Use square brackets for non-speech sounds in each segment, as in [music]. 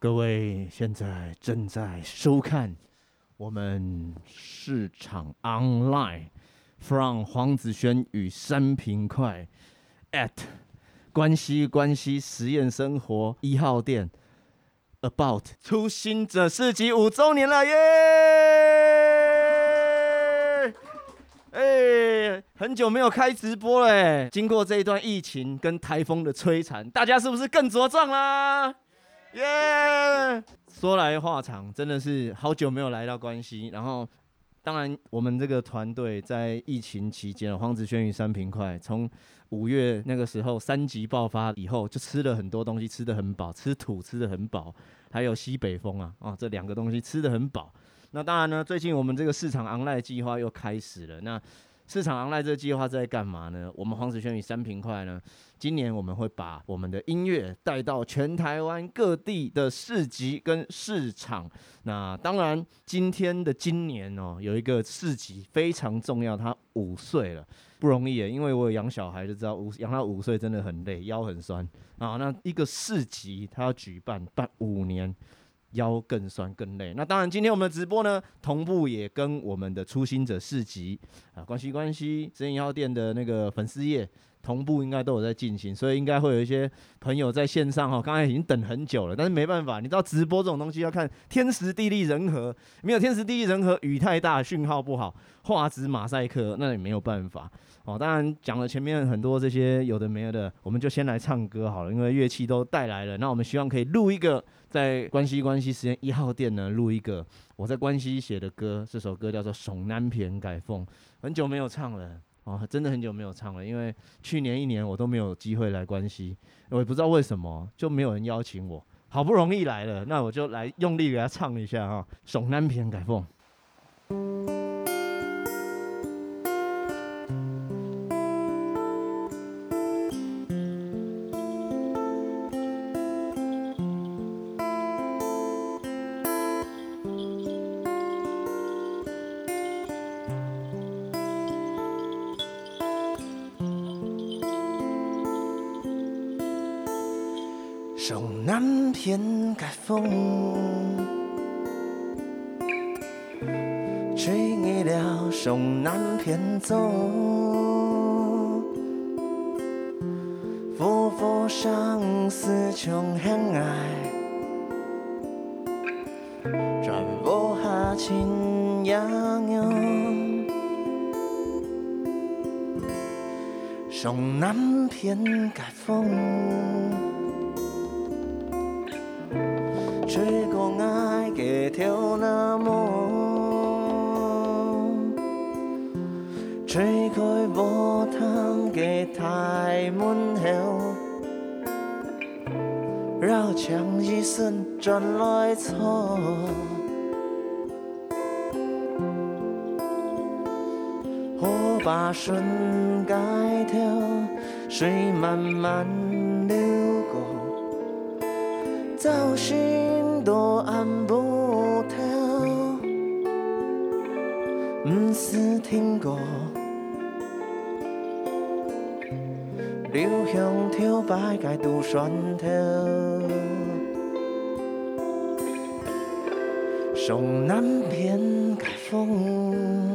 各位现在正在收看我们市场 online from 黄子轩与三平快 at 关西关西实验生活一号店 about 初心者市集五周年了耶！哎、很久没有开直播了哎，经过这一段疫情跟台风的摧残，大家是不是更茁壮啦？耶、说来话长，真的是好久没有来到关西。然后，当然我们这个团队在疫情期间，黄子轩与三平快，从五月那个时候三级爆发以后，就吃了很多东西，吃得很饱，吃土吃得很饱，还有西北风啊啊，这两个东西吃得很饱。那当然呢，最近我们这个市场 online 计划又开始了。那市场 online 这个计划在干嘛呢？我们黄子轩与三平快呢，今年我们会把我们的音乐带到全台湾各地的市集跟市场。那当然，今天的今年哦，有一个市集非常重要，他五岁了，不容易耶。因为我有养小孩，就知道五养到五岁真的很累，腰很酸啊。那一个市集他要举办办五年。腰更酸更累。那当然，今天我们的直播呢，同步也跟我们的初心者市集啊，关系关系实验一号店的那个粉丝页同步应该都有在进行，所以应该会有一些朋友在线上哈，刚才已经等很久了，但是没办法，你知道直播这种东西要看天时地利人和，没有天时地利人和，雨太大，讯号不好，画质马赛克，那也没有办法。哦，当然讲了前面很多这些有的没有的，我们就先来唱歌好了，因为乐器都带来了。那我们希望可以录一个在关西关西实验一号店呢，录一个我在关西写的歌，这首歌叫做《耸南片改凤》，很久没有唱了哦，真的很久没有唱了，因为去年一年我都没有机会来关西，我也不知道为什么就没有人邀请我，好不容易来了，那我就来用力给他唱一下哈，《耸南片改凤》。风。吹过爱给跳那梦，吹开无糖给太闷后，绕墙一瞬转来错，火把顺街跳，水慢慢流过，找寻。多暗无头，不是听过。流向跳摆该拄选头，驠南片改风，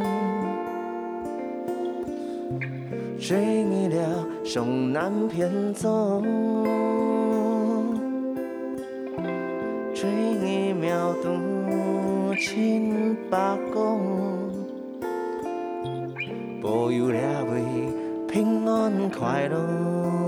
吹起了终南片奏。妙度千百公，保佑两位平安快乐。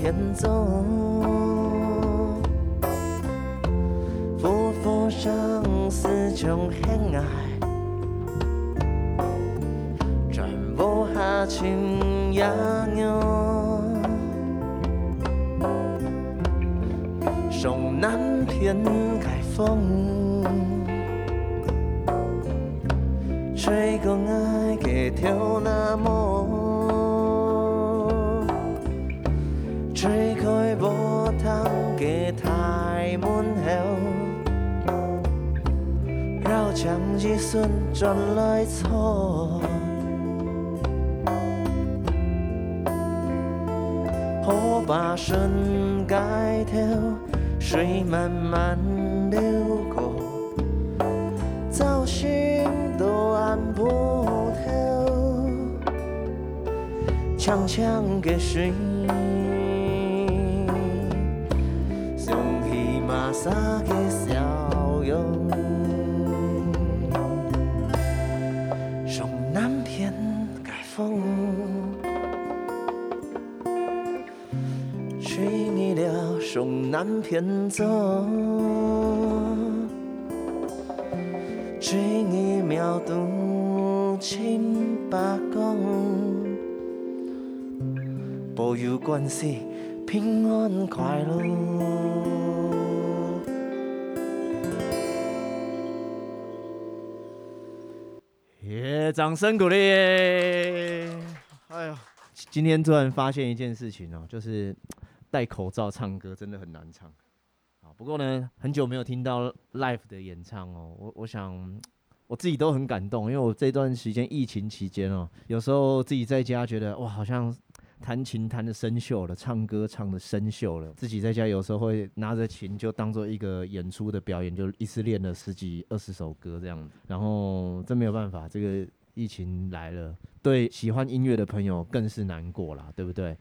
偏走，夫妇相思终恨爱，转不下情也浓，送南偏改风，吹过绕墙一瞬转来错，火把顺街头，水慢慢流过，造型都按不透，长长的水。洒个笑南偏走，吹你秒读千百公，保佑关系平安快乐。耶掌声鼓励！哎呀，今天突然发现一件事情哦，就是戴口罩唱歌真的很难唱。啊不过呢，很久没有听到 live 的演唱哦，我我想我自己都很感动，因为我这段时间疫情期间哦，有时候自己在家觉得哇，好像。弹琴弹的生锈了，唱歌唱的生锈了。自己在家有时候会拿着琴，就当做一个演出的表演，就一次练了十几二十首歌这样。然后真没有办法，这个疫情来了，对喜欢音乐的朋友更是难过啦，对不对？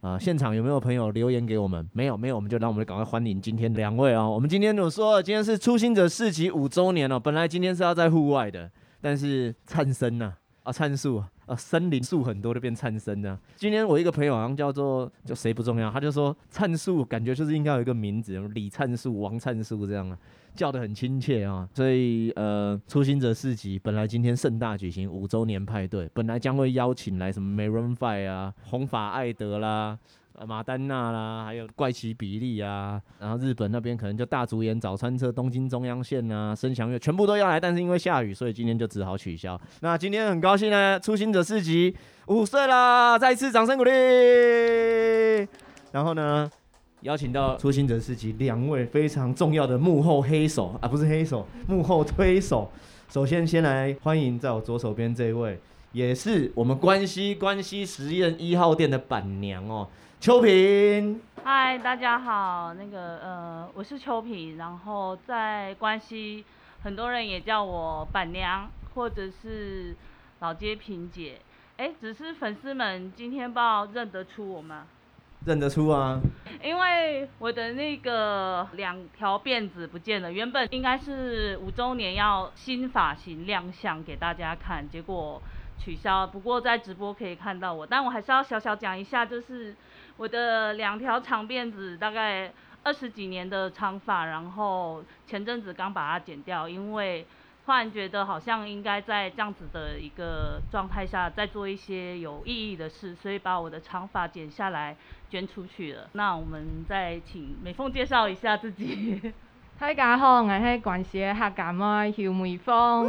啊、现场有没有朋友留言给我们？没有，没有，我们就让我们赶快欢迎今天两位哦。我们今天有说，今天是初心者市集五周年哦。本来今天是要在户外的，但是灿森呐，啊，灿树。呃，森林树很多都变灿森啊。今天我一个朋友好像叫做就谁不重要，他就说灿树感觉就是应该有一个名字，李灿树、王灿树这样啊，叫的很亲切啊。所以呃，初心者市集本来今天盛大举行五周年派对，本来将会邀请来什么 Maroon Five 啊、红发艾德啦。马丹娜啦，还有怪奇比利啊，然后日本那边可能就大竹演早川车、东京中央线啊、声响乐全部都要来，但是因为下雨，所以今天就只好取消。那今天很高兴呢，初心者市集五岁啦，再一次掌声鼓励。然后呢，邀请到初心者市集两位非常重要的幕后黑手啊，不是黑手，幕后推手。首先先来欢迎在我左手边这位，也是我们关西关西实验一号店的板娘哦。秋萍，嗨，大家好，那个呃，我是秋萍，然后在关西，很多人也叫我板娘，或者是老街萍姐，哎，只是粉丝们今天不知道认得出我吗？认得出啊，因为我的那个两条辫子不见了，原本应该是五周年要新发型亮相给大家看，结果取消，不过在直播可以看到我，但我还是要小小讲一下，就是。我的两条长辫子，大概二十几年的长发，然后前阵子刚把它剪掉，因为突然觉得好像应该在这样子的一个状态下，再做一些有意义的事，所以把我的长发剪下来捐出去了。那我们再请美凤介绍一下自己。[laughs] 大家好，我是广西客家妹邱美凤。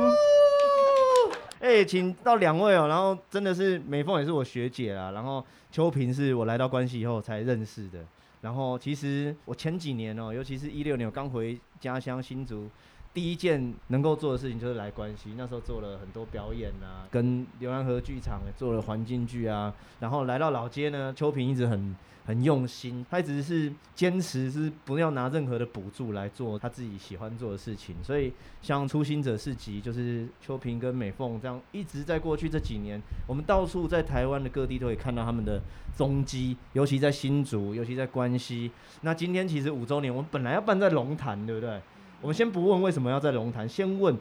哎、请到两位哦，然后真的是美凤也是我学姐啦，然后秋萍是我来到关西以后才认识的，然后其实我前几年哦，尤其是一六年我刚回家乡新竹，第一件能够做的事情就是来关西，那时候做了很多表演啊，跟流浪河剧场做了环境剧啊，然后来到老街呢，秋萍一直很。很用心，他一直是坚持是不要拿任何的补助来做他自己喜欢做的事情，所以像初心者市集，就是秋萍跟美凤这样一直在过去这几年，我们到处在台湾的各地都可以看到他们的踪迹，尤其在新竹，尤其在关西。那今天其实五周年，我们本来要办在龙潭，对不对？我们先不问为什么要在龙潭，先问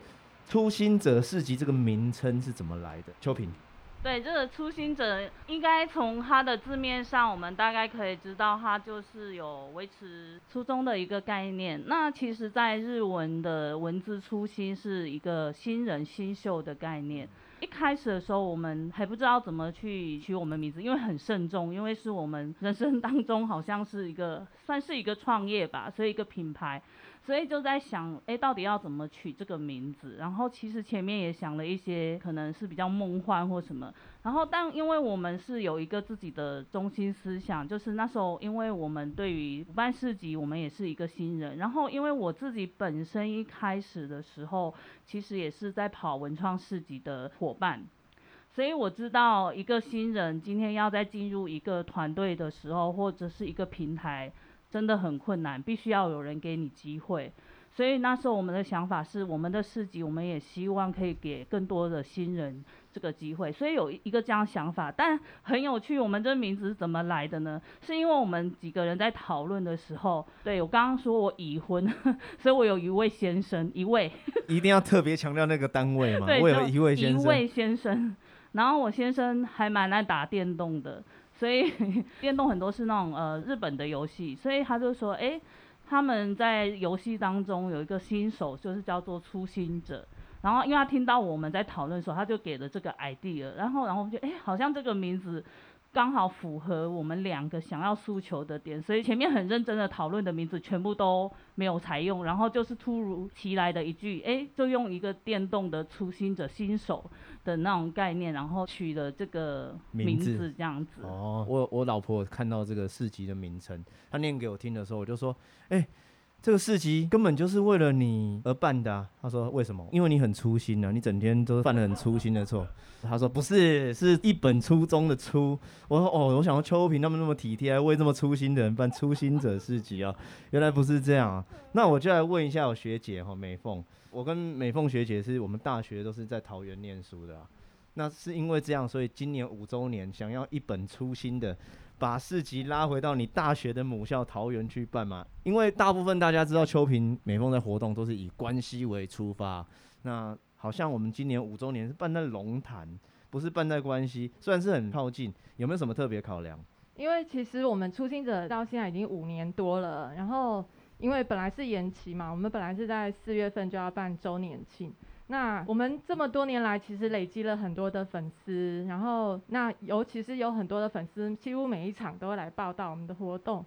初心者市集这个名称是怎么来的，秋萍。对，这个初心者应该从它的字面上，我们大概可以知道，它就是有维持初衷的一个概念。那其实，在日文的文字，初心是一个新人、新秀的概念。一开始的时候，我们还不知道怎么去取我们名字，因为很慎重，因为是我们人生当中好像是一个算是一个创业吧，所以一个品牌。所以就在想，哎，到底要怎么取这个名字？然后其实前面也想了一些，可能是比较梦幻或什么。然后但因为我们是有一个自己的中心思想，就是那时候因为我们对于办市集，我们也是一个新人。然后因为我自己本身一开始的时候，其实也是在跑文创市集的伙伴，所以我知道一个新人今天要在进入一个团队的时候，或者是一个平台。真的很困难，必须要有人给你机会。所以那时候我们的想法是，我们的市集，我们也希望可以给更多的新人这个机会。所以有一个这样想法，但很有趣，我们这名字是怎么来的呢？是因为我们几个人在讨论的时候，对，我刚刚说我已婚，[laughs] 所以我有一位先生，一位。[laughs] 一定要特别强调那个单位嘛？对，我有一位先生。一位先生，然后我先生还蛮爱打电动的。所以 [laughs] 电动很多是那种呃日本的游戏，所以他就说，哎、他们在游戏当中有一个新手，就是叫做初心者。然后因为他听到我们在讨论的时候，他就给了这个 idea，然后然后就哎、好像这个名字。刚好符合我们两个想要诉求的点，所以前面很认真的讨论的名字全部都没有采用，然后就是突如其来的一句，哎，就用一个电动的初心者、新手的那种概念，然后取了这个名字这样子。哦，我我老婆看到这个市集的名称，她念给我听的时候，我就说，哎。这个市集根本就是为了你而办的啊。他说为什么？因为你很粗心啊，你整天都犯了很粗心的错。他说不是，是一本初中的初。我说哦，我想到邱平他们那么体贴，还为这么粗心的人办初心者市集啊，原来不是这样啊。那我就来问一下我学姐哈美凤，我跟美凤学姐是我们大学都是在桃园念书的。那是因为这样，所以今年五周年想要一本初心的。把市集拉回到你大学的母校桃园去办嘛？因为大部分大家知道秋平美凤的活动都是以关系为出发。那好像我们今年五周年是办在龙潭，不是办在关系，虽然是很靠近，有没有什么特别考量？因为其实我们初心者到现在已经五年多了，然后因为本来是延期嘛，我们本来是在四月份就要办周年庆。那我们这么多年来，其实累积了很多的粉丝，然后那尤其是有很多的粉丝，几乎每一场都会来报道我们的活动。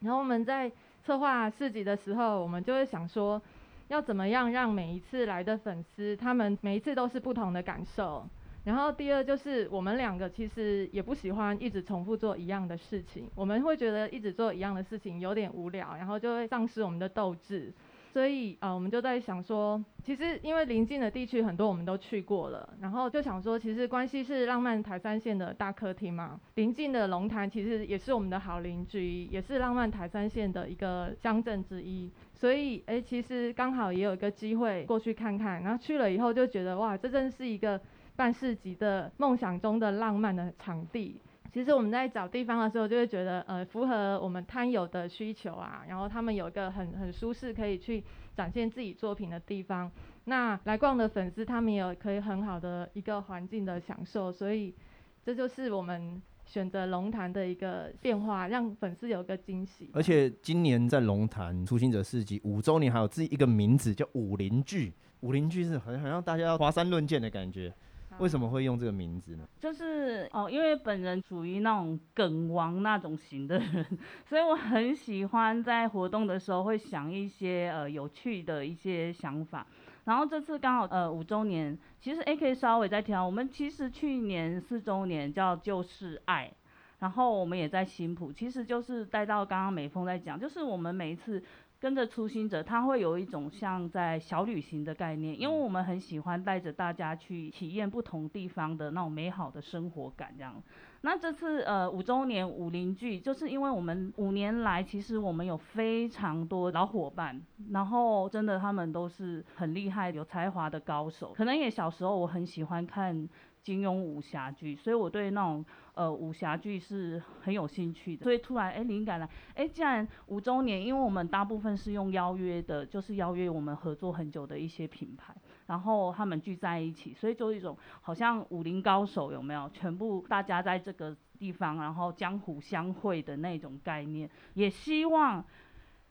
然后我们在策划市集的时候，我们就会想说，要怎么样让每一次来的粉丝，他们每一次都是不同的感受。然后第二就是我们两个其实也不喜欢一直重复做一样的事情，我们会觉得一直做一样的事情有点无聊，然后就会丧失我们的斗志。所以呃，我们就在想说，其实因为邻近的地区很多我们都去过了，然后就想说，其实关系是浪漫台三线的大客厅嘛，邻近的龙潭其实也是我们的好邻居，也是浪漫台三线的一个乡镇之一。所以哎，其实刚好也有一个机会过去看看，然后去了以后就觉得哇，这真是一个半市集的梦想中的浪漫的场地。其实我们在找地方的时候，就会觉得，呃，符合我们摊友的需求啊，然后他们有一个很很舒适可以去展现自己作品的地方。那来逛的粉丝，他们也有可以很好的一个环境的享受，所以这就是我们选择龙潭的一个变化，让粉丝有个惊喜。而且今年在龙潭初心者市集五周年，还有自己一个名字叫武林聚，武林聚是很很让大家要华山论剑的感觉。为什么会用这个名字呢？就是哦，因为本人属于那种梗王那种型的人，所以我很喜欢在活动的时候会想一些呃有趣的一些想法。然后这次刚好呃五周年，其实 AK 稍微在调，我们其实去年四周年叫就是爱，然后我们也在新埔，其实就是带到刚刚美凤在讲，就是我们每一次。跟着初心者，他会有一种像在小旅行的概念，因为我们很喜欢带着大家去体验不同地方的那种美好的生活感，这样。那这次呃五周年武林聚，就是因为我们五年来其实我们有非常多老伙伴，然后真的他们都是很厉害、有才华的高手。可能也小时候我很喜欢看金庸武侠剧，所以我对那种。呃，武侠剧是很有兴趣的，所以突然哎，灵感来，哎，既然五周年，因为我们大部分是用邀约的，就是邀约我们合作很久的一些品牌，然后他们聚在一起，所以就一种好像武林高手有没有？全部大家在这个地方，然后江湖相会的那种概念，也希望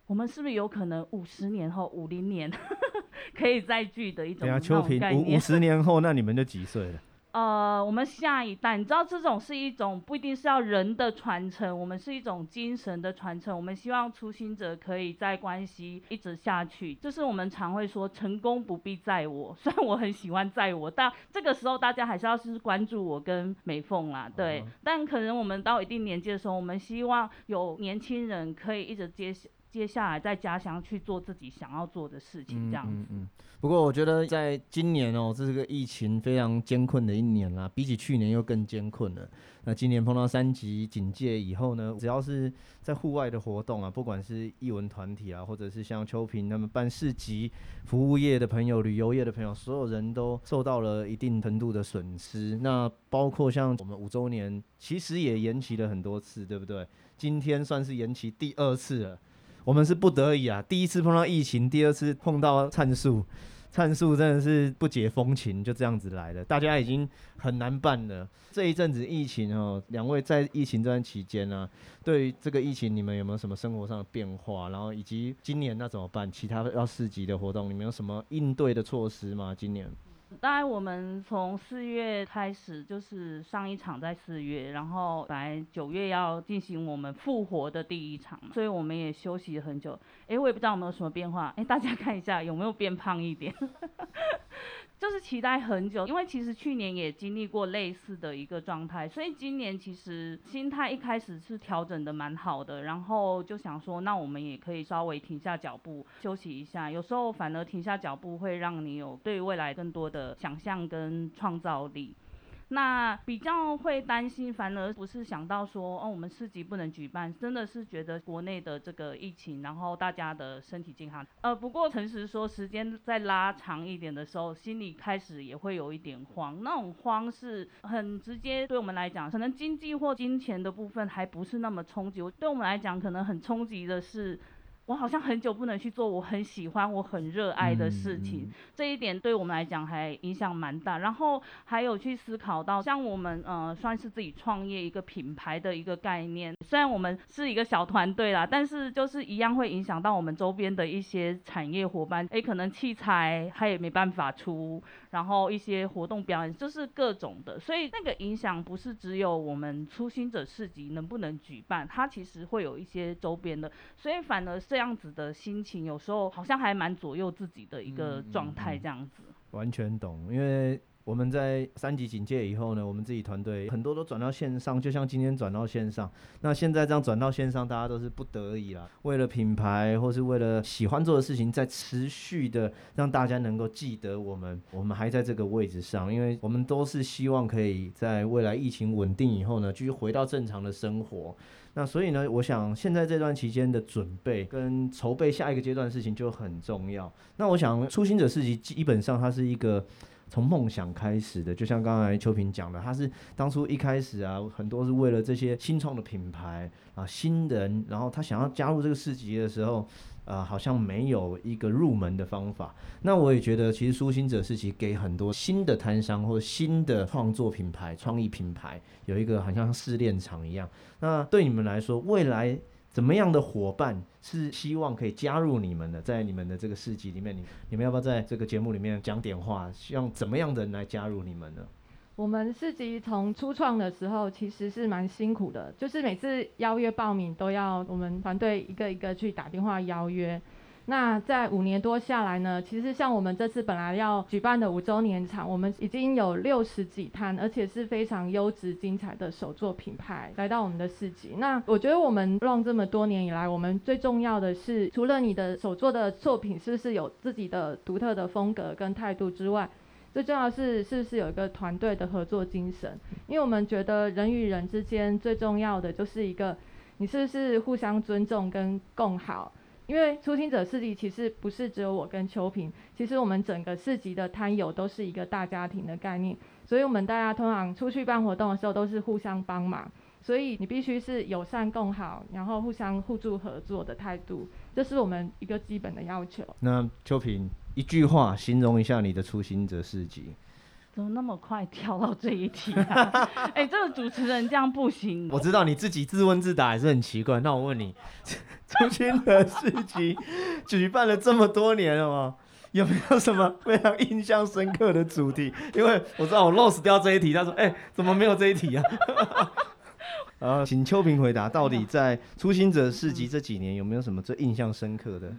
我们是不是有可能五十年后、五零年 [laughs] 可以再聚的一种对啊？秋萍，五 [laughs] 五十年后，那你们就几岁了？呃，我们下一代，你知道这种是一种不一定是要人的传承，我们是一种精神的传承。我们希望初心者可以在关系一直下去，就是我们常会说，成功不必在我。[laughs] 虽然我很喜欢在我，但这个时候大家还是要是关注我跟美凤啦，对。Uh. 但可能我们到一定年纪的时候，我们希望有年轻人可以一直接接下来在家乡去做自己想要做的事情，这样子。嗯，嗯，嗯。不过我觉得在今年哦，这是个疫情非常艰困的一年啦，比起去年又更艰困了。那今年碰到三级警戒以后呢，只要是在户外的活动啊，不管是艺文团体啊，或者是像秋萍他们办市集、服务业的朋友、旅游业的朋友，所有人都受到了一定程度的损失。那包括像我们五周年，其实也延期了很多次，对不对？今天算是延期第二次了。我们是不得已啊，第一次碰到疫情，第二次碰到灿树，灿树真的是不解风情，就这样子来了。大家已经很难办了。这一阵子疫情哦，两位在疫情这段期间呢、对于这个疫情，你们有没有什么生活上的变化？然后以及今年那怎么办？其他要市集的活动，你们有什么应对的措施吗？今年？大概我们从四月开始，就是上一场在四月，然后来九月要进行我们复活的第一场，所以我们也休息了很久。哎，我也不知道有没有什么变化，哎，大家看一下有没有变胖一点。期待很久，因为其实去年也经历过类似的一个状态，所以今年其实心态一开始是调整的蛮好的，然后就想说，那我们也可以稍微停下脚步休息一下。有时候反而停下脚步会让你有对未来更多的想象跟创造力。那比较会担心，反而不是想到说，哦，我们市集不能举办，真的是觉得国内的这个疫情，然后大家的身体健康。呃，不过诚实说，时间再拉长一点的时候，心里开始也会有一点慌。那种慌是很直接，对我们来讲，可能经济或金钱的部分还不是那么冲击。对我们来讲，可能很冲击的是。我好像很久不能去做我很喜欢、我很热爱的事情，嗯、这一点对我们来讲还影响蛮大。然后还有去思考到，像我们呃算是自己创业一个品牌的一个概念，虽然我们是一个小团队啦，但是就是一样会影响到我们周边的一些产业伙伴。诶，可能器材他也没办法出，然后一些活动表演就是各种的，所以那个影响不是只有我们初心者市集能不能举办，它其实会有一些周边的，所以反而这样子的心情，有时候好像还蛮左右自己的一个状态，这样子、嗯嗯嗯。完全懂，因为我们在三级警戒以后呢，我们自己团队很多都转到线上，就像今天转到线上。那现在这样转到线上，大家都是不得已啦，为了品牌或是为了喜欢做的事情，在持续的让大家能够记得我们，我们还在这个位置上，因为我们都是希望可以在未来疫情稳定以后呢，继续回到正常的生活。那所以呢，我想现在这段期间的准备跟筹备下一个阶段的事情就很重要。那我想初心者市集基本上它是一个从梦想开始的，就像刚才秋萍讲的，它是当初一开始啊，很多是为了这些新创的品牌啊，新人，然后他想要加入这个市集的时候。啊，好像没有一个入门的方法。那我也觉得，其实舒心者市集给很多新的摊商或新的创作品牌、创意品牌有一个好像试炼场一样。那对你们来说，未来怎么样的伙伴是希望可以加入你们的？在你们的这个市集里面，你你们要不要在这个节目里面讲点话？希望怎么样的人来加入你们呢？我们市集从初创的时候其实是蛮辛苦的，就是每次邀约报名都要我们团队一个一个去打电话邀约。那在五年多下来呢，其实像我们这次本来要举办的五周年场，我们已经有六十几摊，而且是非常优质精彩的手作品牌来到我们的市集。那我觉得我们弄这么多年以来，我们最重要的是，除了你的手作的作品是不是有自己的独特的风格跟态度之外，最重要的是，是不是有一个团队的合作精神？因为我们觉得人与人之间最重要的就是一个，你是不是互相尊重跟共好？因为初心者市集其实不是只有我跟秋萍，其实我们整个市集的摊友都是一个大家庭的概念，所以我们大家通常出去办活动的时候都是互相帮忙，所以你必须是友善共好，然后互相互助合作的态度，这是我们一个基本的要求。那秋萍。一句话形容一下你的初心者市集。怎么那么快跳到这一题啊？[laughs] 哎、欸，这个主持人这样不行。我知道你自己自问自答也是很奇怪。那我问你，[laughs] 初心者市集举办了这么多年了吗？有没有什么非常印象深刻的主题？因为我知道我 lost 掉这一题。他说：“哎、欸，怎么没有这一题啊？” [laughs] 然后请秋萍回答，到底在初心者市集这几年有没有什么最印象深刻的？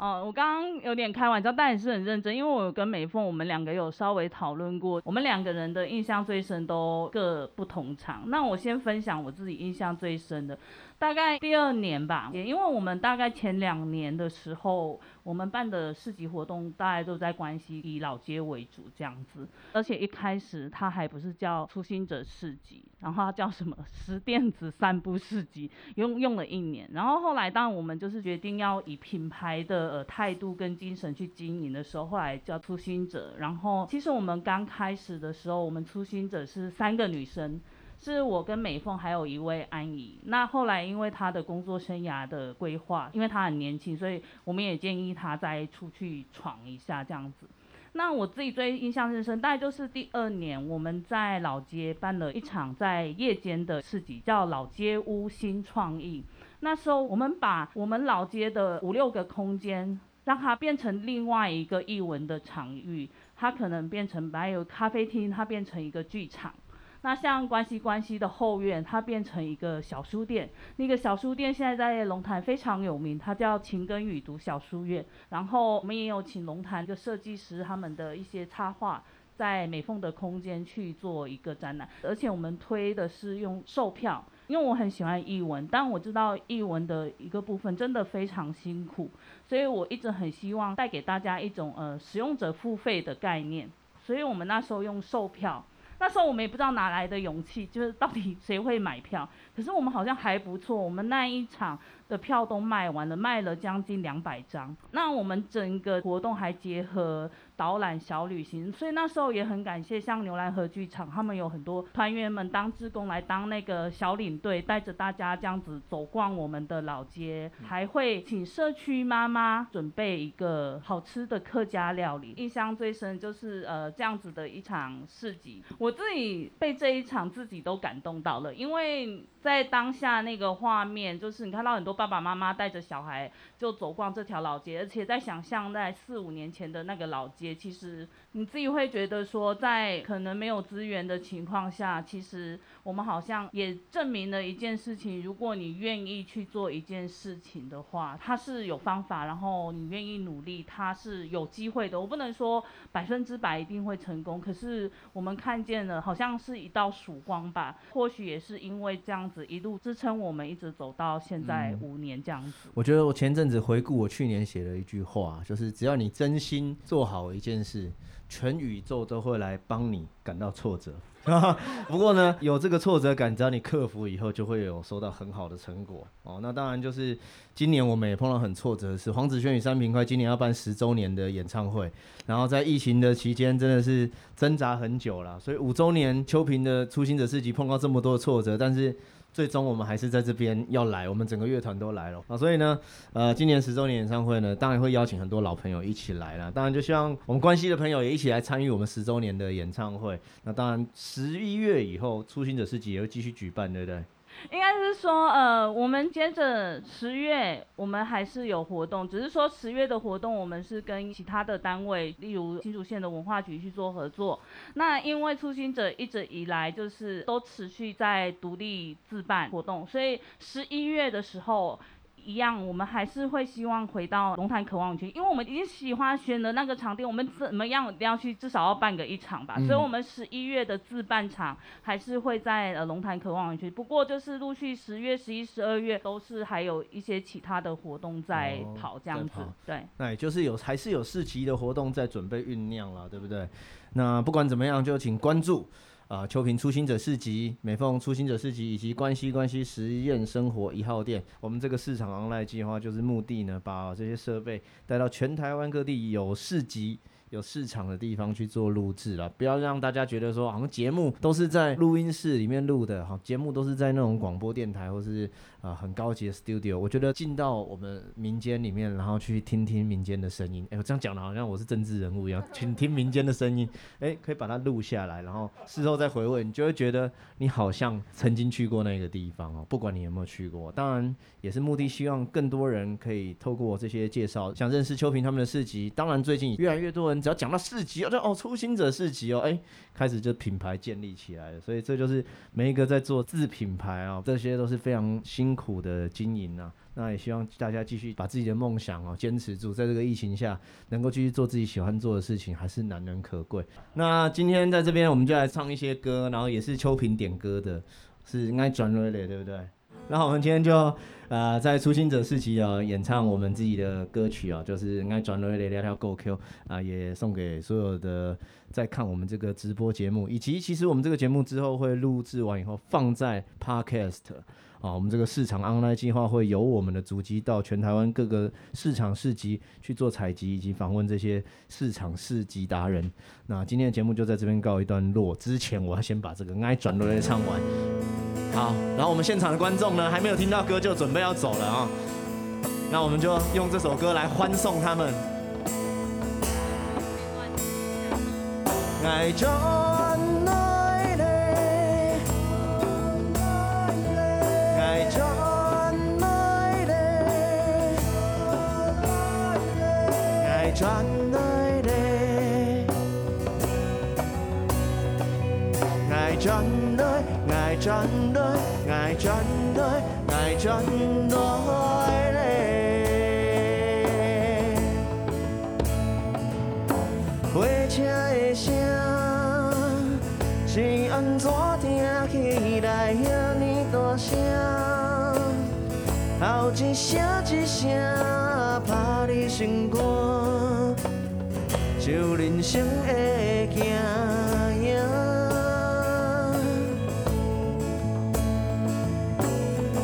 哦，我刚刚有点开玩笑，但也是很认真，因为我有跟美凤，我们两个有稍微讨论过，我们两个人的印象最深都各不同场。那我先分享我自己印象最深的。大概第二年吧，也因为我们大概前两年的时候，我们办的市集活动大概都在关西以老街为主这样子，而且一开始它还不是叫初心者市集，然后它叫什么十电子散步市集，用用了一年，然后后来当我们就是决定要以品牌的呃态度跟精神去经营的时候，后来叫初心者。然后其实我们刚开始的时候，我们初心者是三个女生。是我跟美凤还有一位安怡。那后来因为她的工作生涯的规划，因为她很年轻，所以我们也建议她再出去闯一下这样子。那我自己最印象最深，大概就是第二年我们在老街办了一场在夜间的市集，叫老街屋新创意。那时候我们把我们老街的五六个空间，让它变成另外一个艺文的场域，它可能变成还有咖啡厅，它变成一个剧场。那像关系关系的后院，它变成一个小书店。那个小书店现在在龙潭非常有名，它叫情根雨读小书院。然后我们也有请龙潭的设计师他们的一些插画，在美凤的空间去做一个展览。而且我们推的是用售票，因为我很喜欢译文，但我知道译文的一个部分真的非常辛苦，所以我一直很希望带给大家一种呃使用者付费的概念。所以我们那时候用售票。那时候我们也不知道哪来的勇气，就是到底谁会买票。可是我们好像还不错，我们那一场的票都卖完了，卖了将近两百张。那我们整个活动还结合导览小旅行，所以那时候也很感谢像牛栏河剧场，他们有很多团员们当志工来当那个小领队，带着大家这样子走逛我们的老街，还会请社区妈妈准备一个好吃的客家料理。印象最深就是呃这样子的一场市集，我自己被这一场自己都感动到了，因为在当下那个画面，就是你看到很多爸爸妈妈带着小孩就走逛这条老街，而且在想象在四五年前的那个老街。其实你自己会觉得说，在可能没有资源的情况下，其实我们好像也证明了一件事情：如果你愿意去做一件事情的话，它是有方法，然后你愿意努力，它是有机会的。我不能说百分之百一定会成功，可是我们看见了，好像是一道曙光吧。或许也是因为这样子一路支撑我们一直走到现在五年这样子。我觉得我前阵子回顾我去年写了一句话，就是只要你真心做好一件事，全宇宙都会来帮你感到挫折。[laughs] 不过呢，有这个挫折感，只要你克服以后，就会有收到很好的成果哦。那当然就是今年我们也碰到很挫折的是，黄子轩与三平快今年要办十周年的演唱会，然后在疫情的期间真的是挣扎很久了，所以五周年秋萍的初心者市集碰到这么多的挫折，但是。最终我们还是在这边要来，我们整个乐团都来了啊，所以呢，呃，今年十周年演唱会呢，当然会邀请很多老朋友一起来了，当然就希望我们关系的朋友也一起来参与我们十周年的演唱会。那当然，十一月以后，初心者市集也会继续举办，对不对？应该是说，呃，我们接着十月，我们还是有活动，只是说十月的活动，我们是跟其他的单位，例如新竹县的文化局去做合作。那因为初心者一直以来就是都持续在独立自办活动，所以十一月的时候。一样，我们还是会希望回到龙潭渴望区，因为我们已经喜欢选的那个场地，我们怎么样一定要去，至少要办个一场吧。嗯、所以，我们十一月的自办场还是会在呃龙潭渴望区。不过，就是陆续十月、十一、十二月都是还有一些其他的活动在跑这样子。哦、对，那也就是有还是有市集的活动在准备酝酿了，对不对？那不管怎么样，就请关注。啊，秋萍初心者市集、美凤初心者市集以及关西关西实验生活一号店，我们这个市场 online 计划就是目的呢，把这些设备带到全台湾各地有市集、有市场的地方去做录制了，不要让大家觉得说好像节目都是在录音室里面录的，好，节目都是在那种广播电台或是啊、很高级的 studio。我觉得进到我们民间里面，然后去听听民间的声音。哎，我这样讲的好像我是政治人物一样，请听民间的声音。哎，可以把它录下来，然后事后再回味，你就会觉得你好像曾经去过那个地方哦。不管你有没有去过，当然也是目的，希望更多人可以透过这些介绍，想认识秋萍他们的市集。当然，最近越来越多人。只要讲到市集，哦，哦，初心者市集哦，哎，开始就品牌建立起来了，所以这就是每一个在做自品牌啊、哦，这些都是非常新辛苦的经营、啊。那也希望大家继续把自己的梦想哦坚持住，在这个疫情下能够继续做自己喜欢做的事情，还是难能可贵。那今天在这边，我们就来唱一些歌，然后也是秋萍点歌的，是应该转瑞的，对不对？那我们今天就。呃，在初心者市集啊，演唱我们自己的歌曲啊，就是爱转来的聊聊 Go Q 啊，也送给所有的在看我们这个直播节目，以及其实我们这个节目之后会录制完以后放在 Podcast 啊，我们这个市场 online 计划会由我们的足迹到全台湾各个市场市集去做采集以及访问这些市场市集达人。那今天的节目就在这边告一段落，之前我要先把这个爱转来唱完。好，然后我们现场的观众呢，还没有听到歌就准备要走了啊、哦，那我们就用这首歌来欢送他们。爱转爱转来的，爱转来。爱转来，爱转来，爱转来嘞！火车的声是安怎听起来遐尼大声？后一声一声就人生的行影。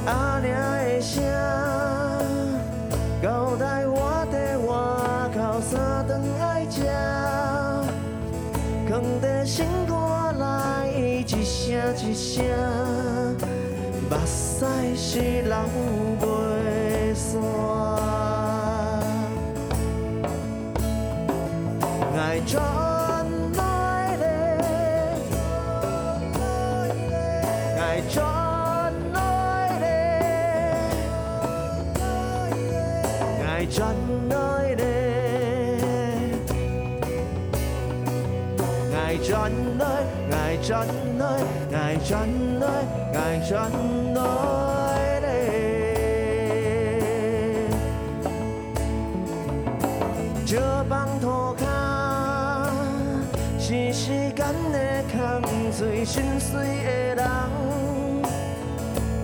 阿娘的声，交代我伫外口三顿爱食，放在心肝内一声一声，目屎是流无。转来的，爱转来的，爱转来，爱转。爱转来，爱转来嘞！石枋涂骹是时间的空，最心碎的人，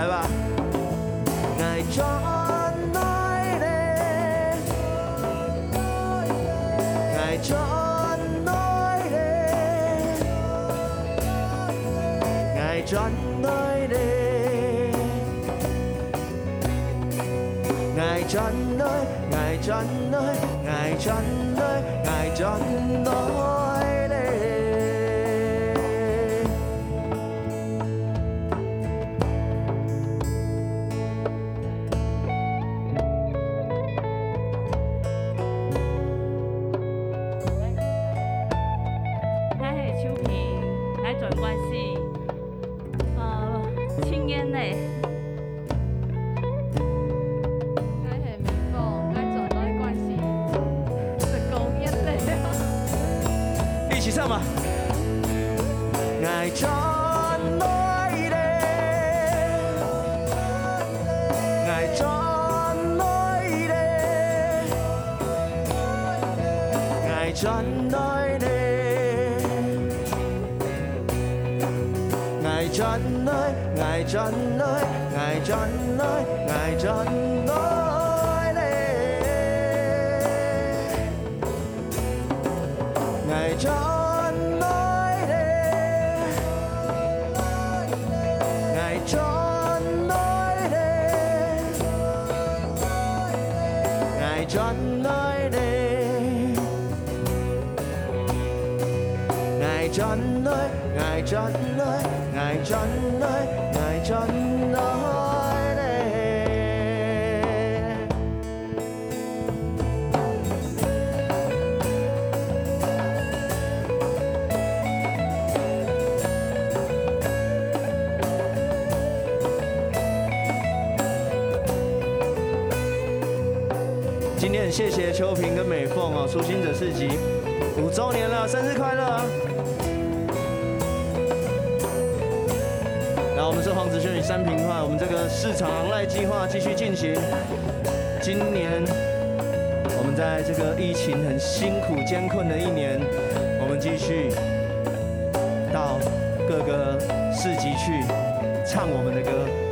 一起来吧！爱转来的，爱转来的，爱转来的。爱转来，爱转来，爱转来，爱 sao mà ngài cho nỗi đêm. Ngài cho nỗi đêm. Ngài cho nỗi đêm. Ngài cho nơi, ngài cho nơi, ngài cho nơi, ngài cho nơi. 今天很谢谢秋萍跟美凤哦，初心者四集五周年了，生日快乐！三平的话，我们这个市场行赖计划继续进行。今年我们在这个疫情很辛苦艰困的一年，我们继续到各个市集去唱我们的歌。